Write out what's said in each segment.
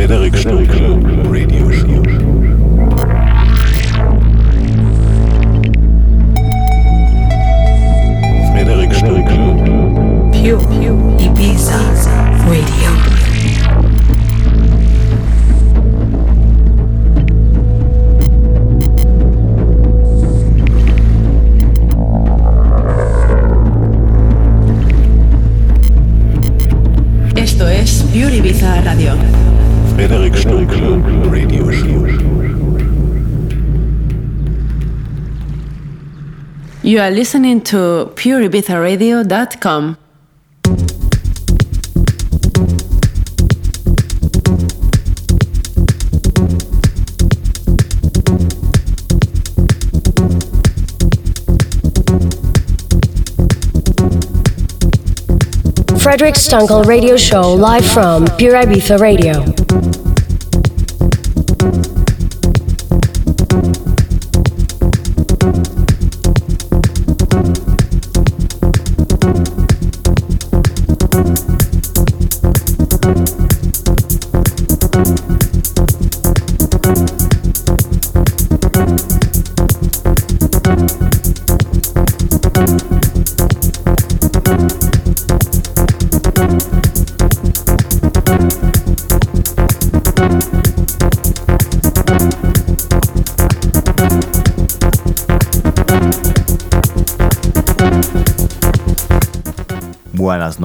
Frederik Stunkel Radio Show. Frederik Stunkel Pure, Pure Ibiza Radio. You are listening to pureibizaradio.com. Frederic Stunkel Radio Show live from Pure Ibiza Radio.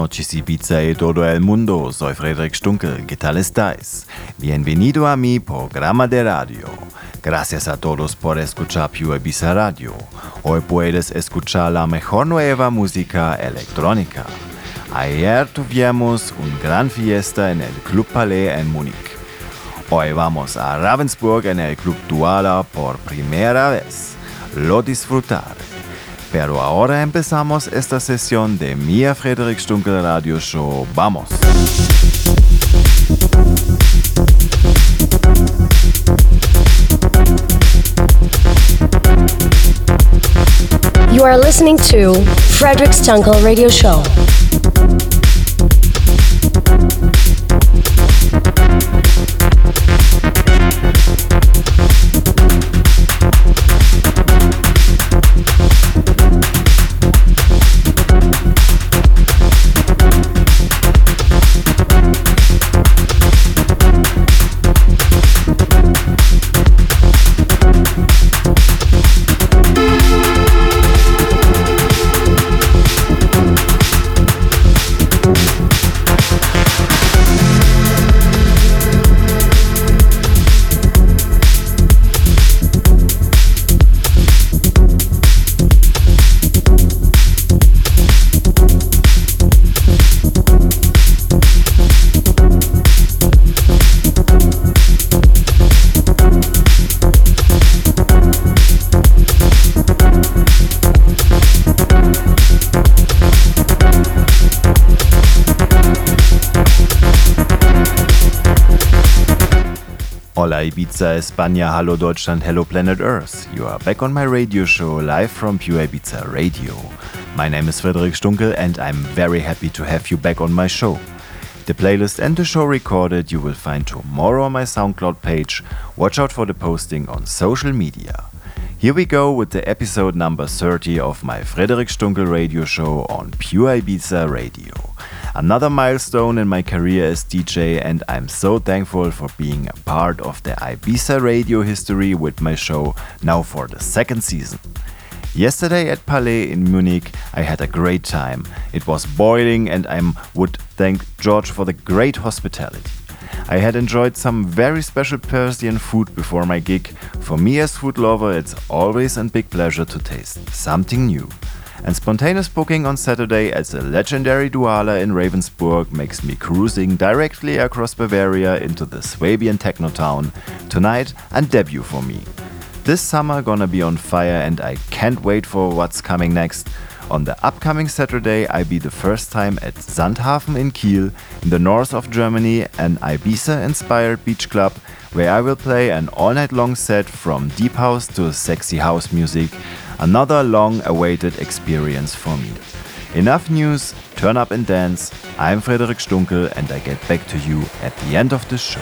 Noches Ibiza y todo el mundo, soy Frederick Stunkel, ¿qué tal estáis? Bienvenido a mi programa de radio. Gracias a todos por escuchar Pure Ibiza Radio. Hoy puedes escuchar la mejor nueva música electrónica. Ayer tuvimos una gran fiesta en el Club Palais en Múnich. Hoy vamos a Ravensburg en el Club Duala por primera vez. Lo disfrutar. Pero ahora empezamos esta sesión de Mia Frederick Stunkel Radio Show. Vamos. You are listening to Frederick Stunkel Radio Show. Hola Ibiza, España, hello Deutschland, hello planet Earth. You are back on my radio show live from Pure Ibiza Radio. My name is Frederic Stunkel and I'm very happy to have you back on my show. The playlist and the show recorded you will find tomorrow on my SoundCloud page. Watch out for the posting on social media. Here we go with the episode number 30 of my Frederic Stunkel radio show on Pure Ibiza Radio. Another milestone in my career as DJ, and I'm so thankful for being a part of the Ibiza radio history with my show now for the second season. Yesterday at Palais in Munich, I had a great time. It was boiling, and I would thank George for the great hospitality. I had enjoyed some very special Persian food before my gig. For me, as food lover, it's always a big pleasure to taste something new. And spontaneous booking on Saturday at the legendary Douala in Ravensburg makes me cruising directly across Bavaria into the Swabian techno town. Tonight, a debut for me. This summer gonna be on fire and I can't wait for what's coming next. On the upcoming Saturday, I be the first time at Sandhafen in Kiel, in the north of Germany, an Ibiza inspired beach club where I will play an all night long set from deep house to sexy house music. Another long awaited experience for me. Enough news, turn up and dance. I'm Frederic Stunkel and I get back to you at the end of the show.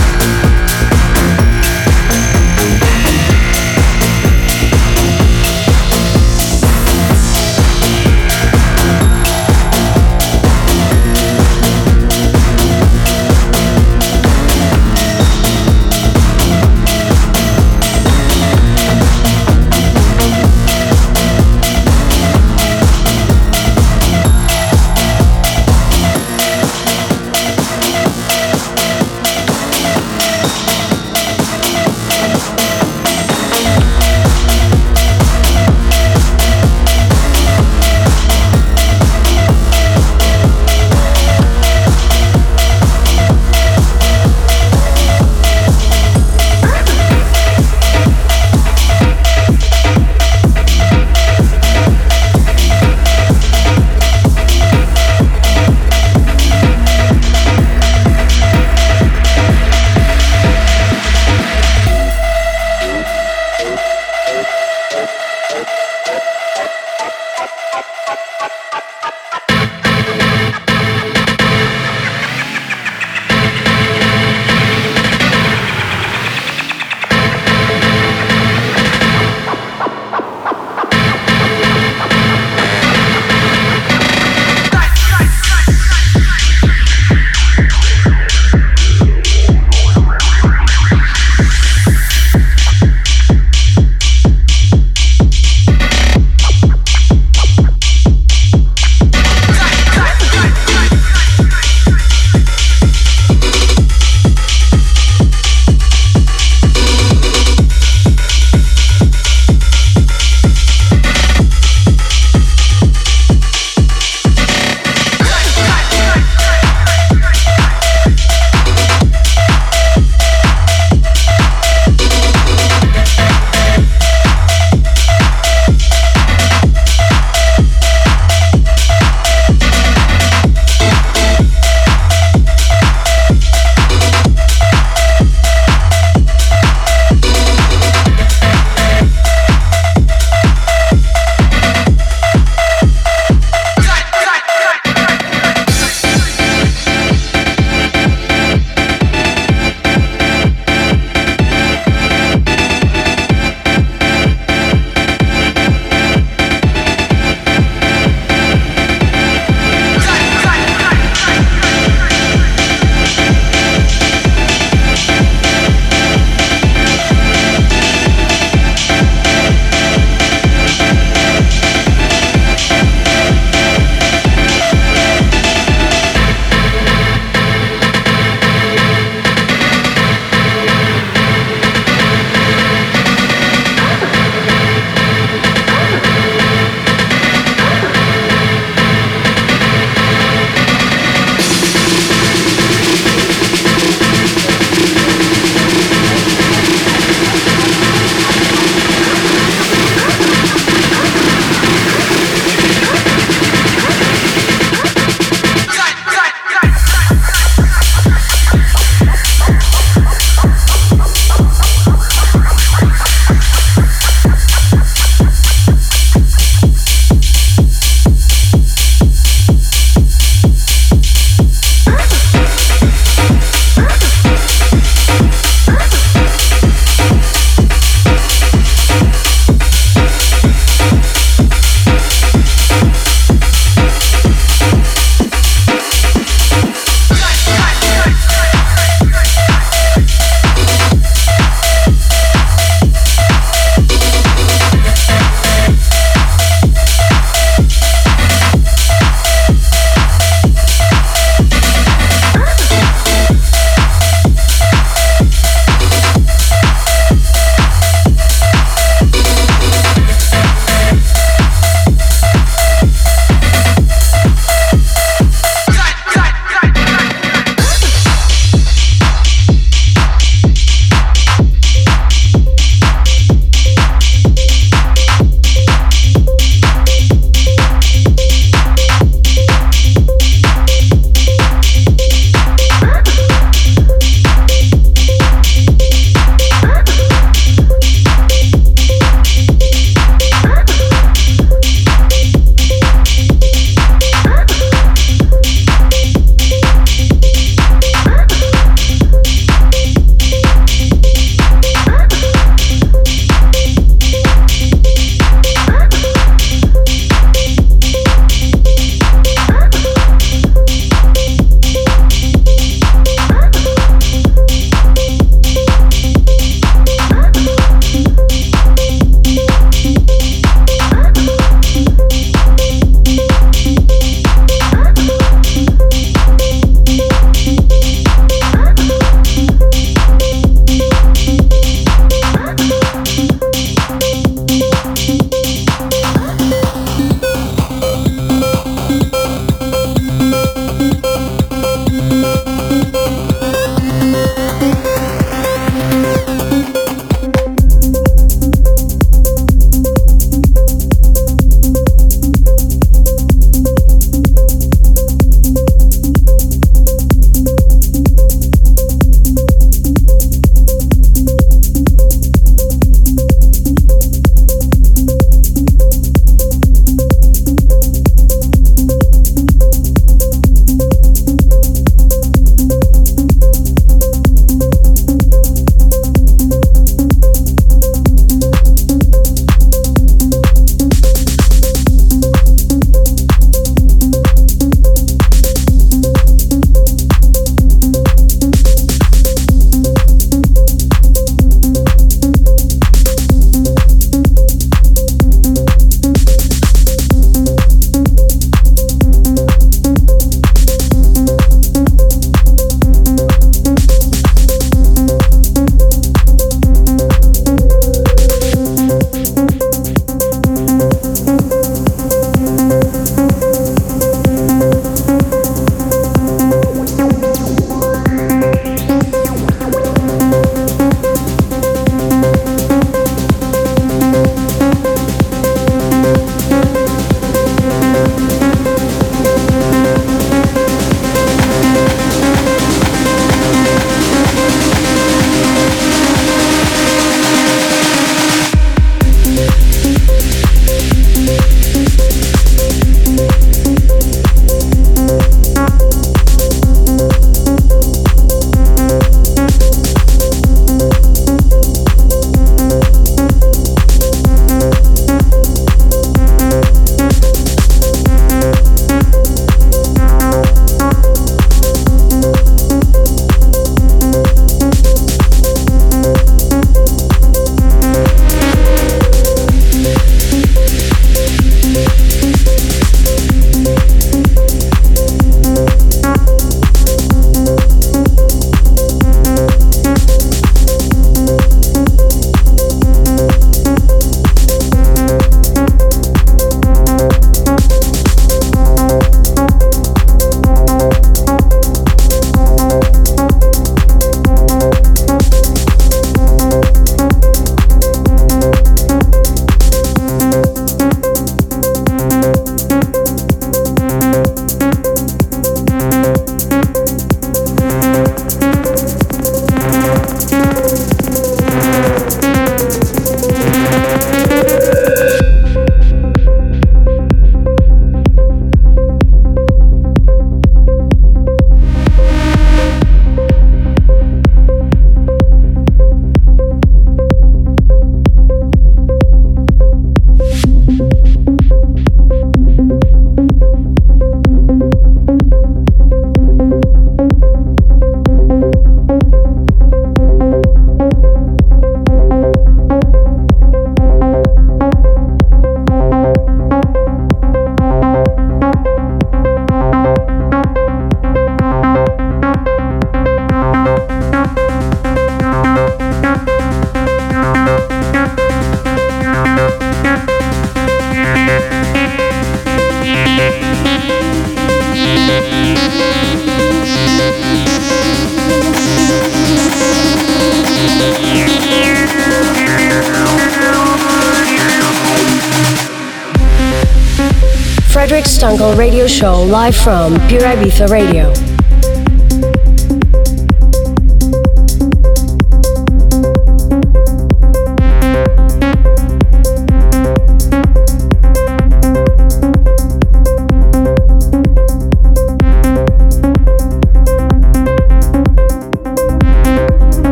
Live from Pure Ibiza Radio.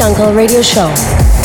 Stunkel Radio Show.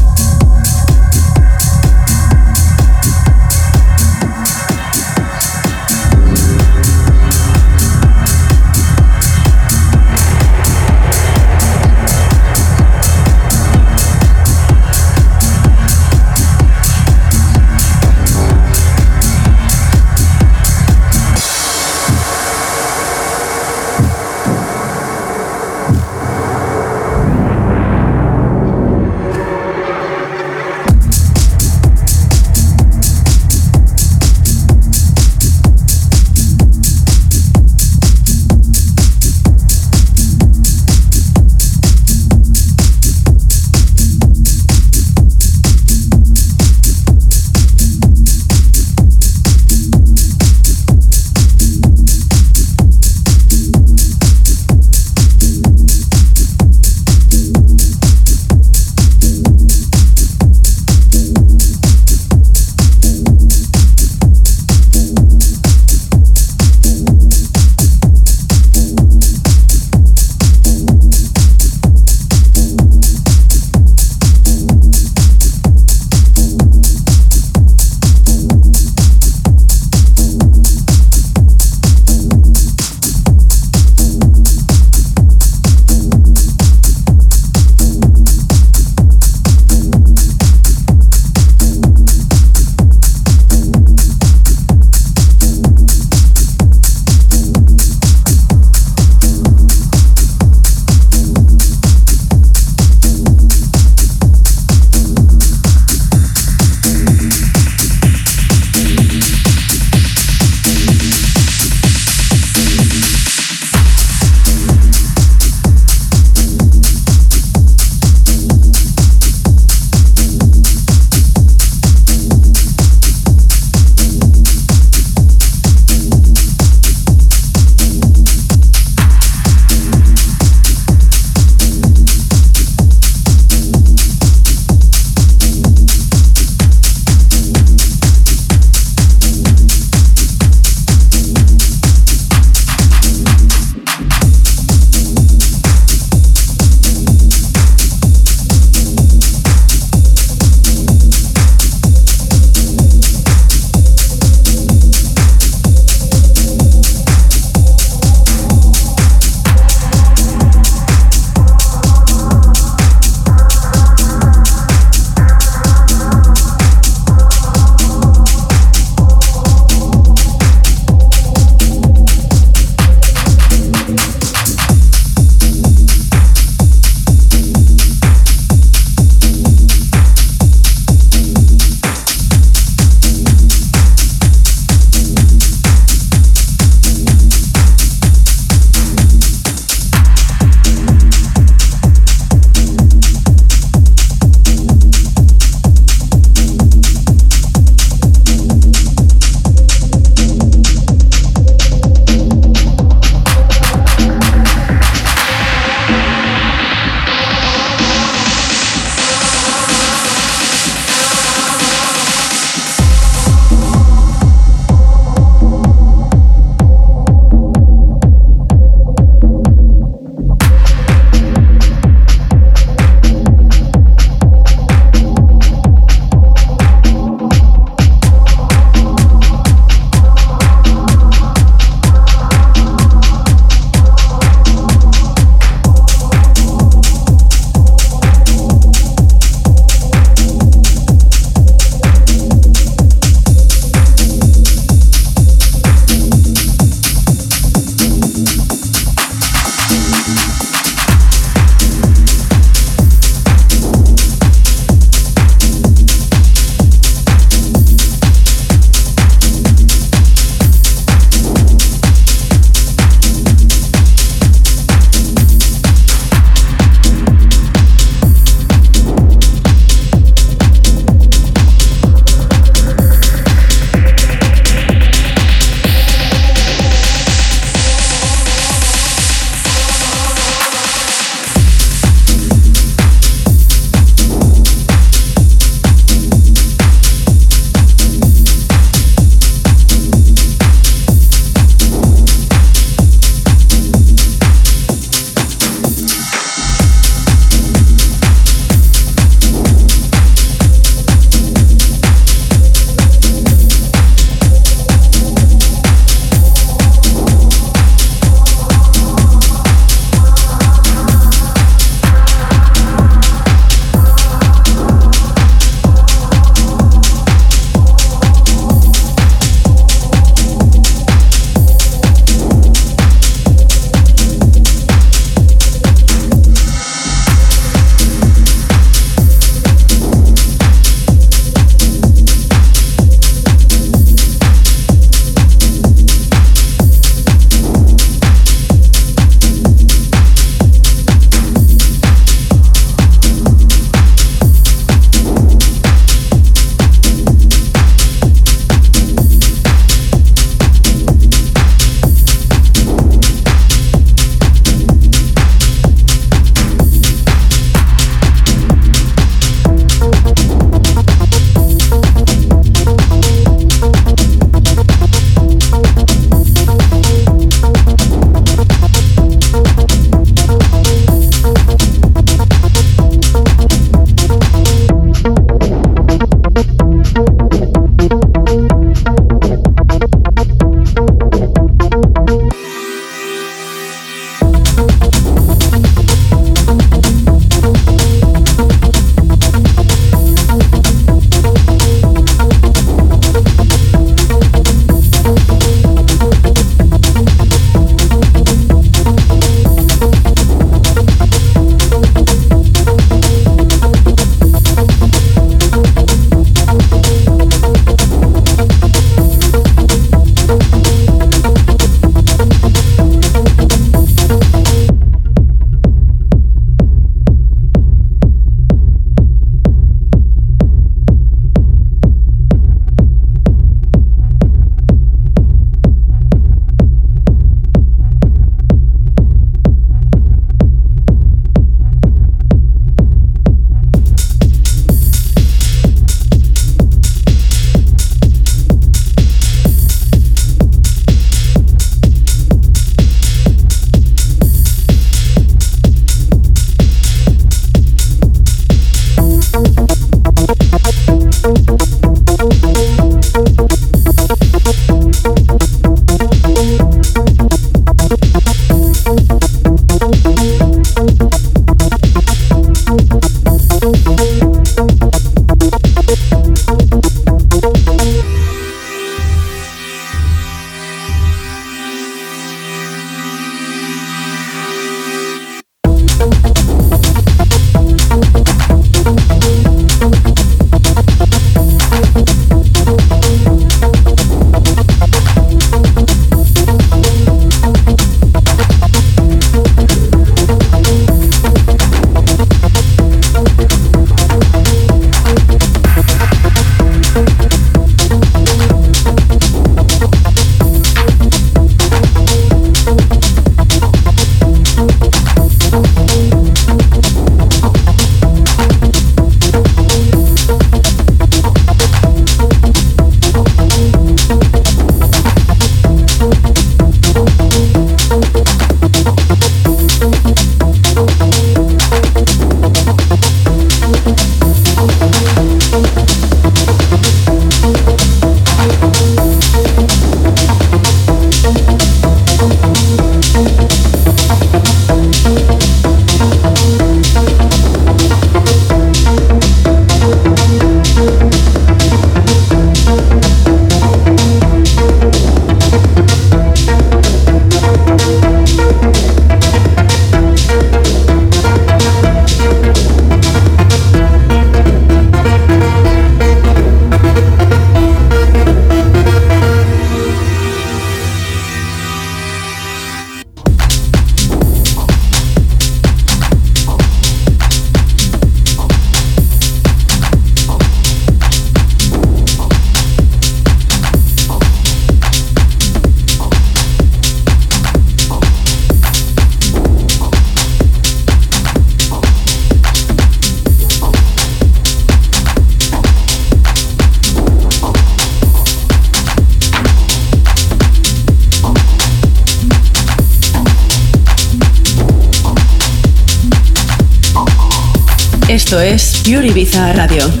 Esto es Pure Ibiza Radio.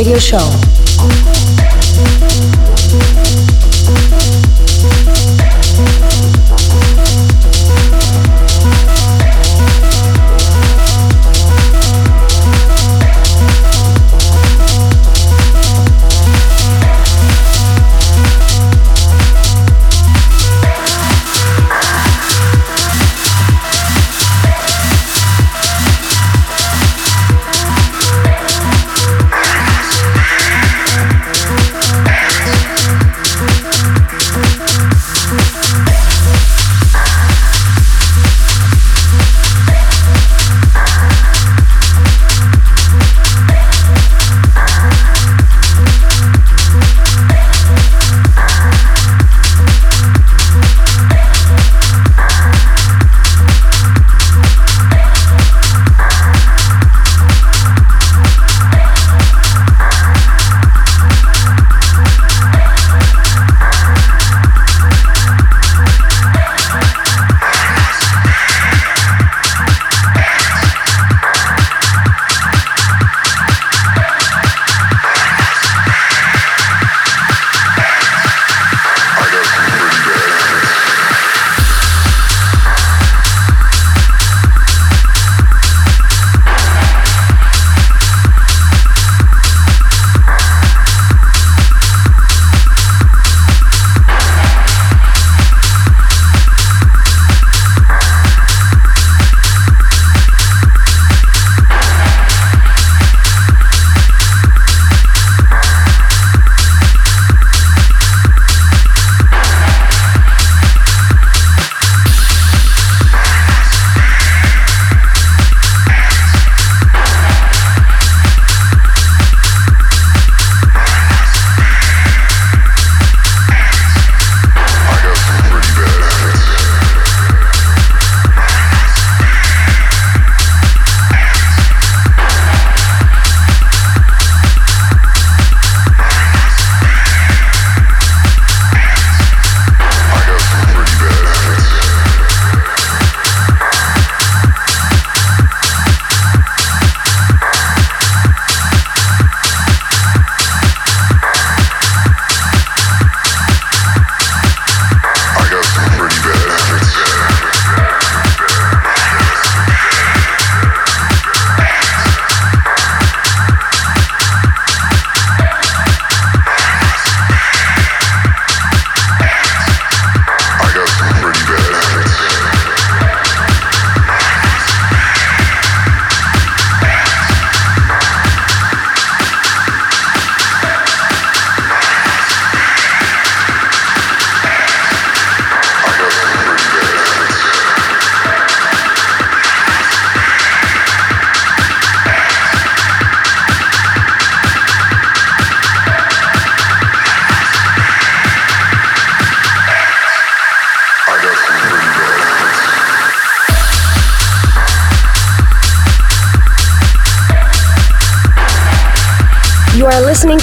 Radio Show.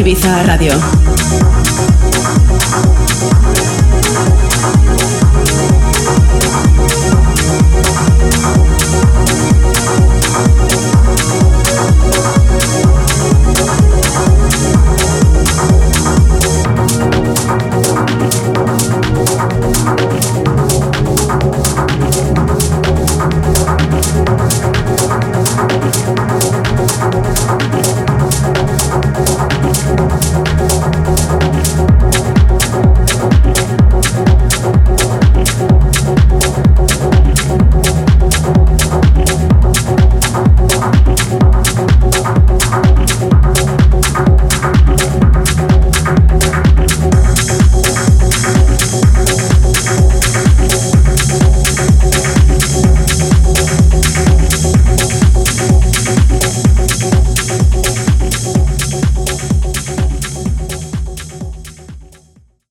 Ibiza Radio.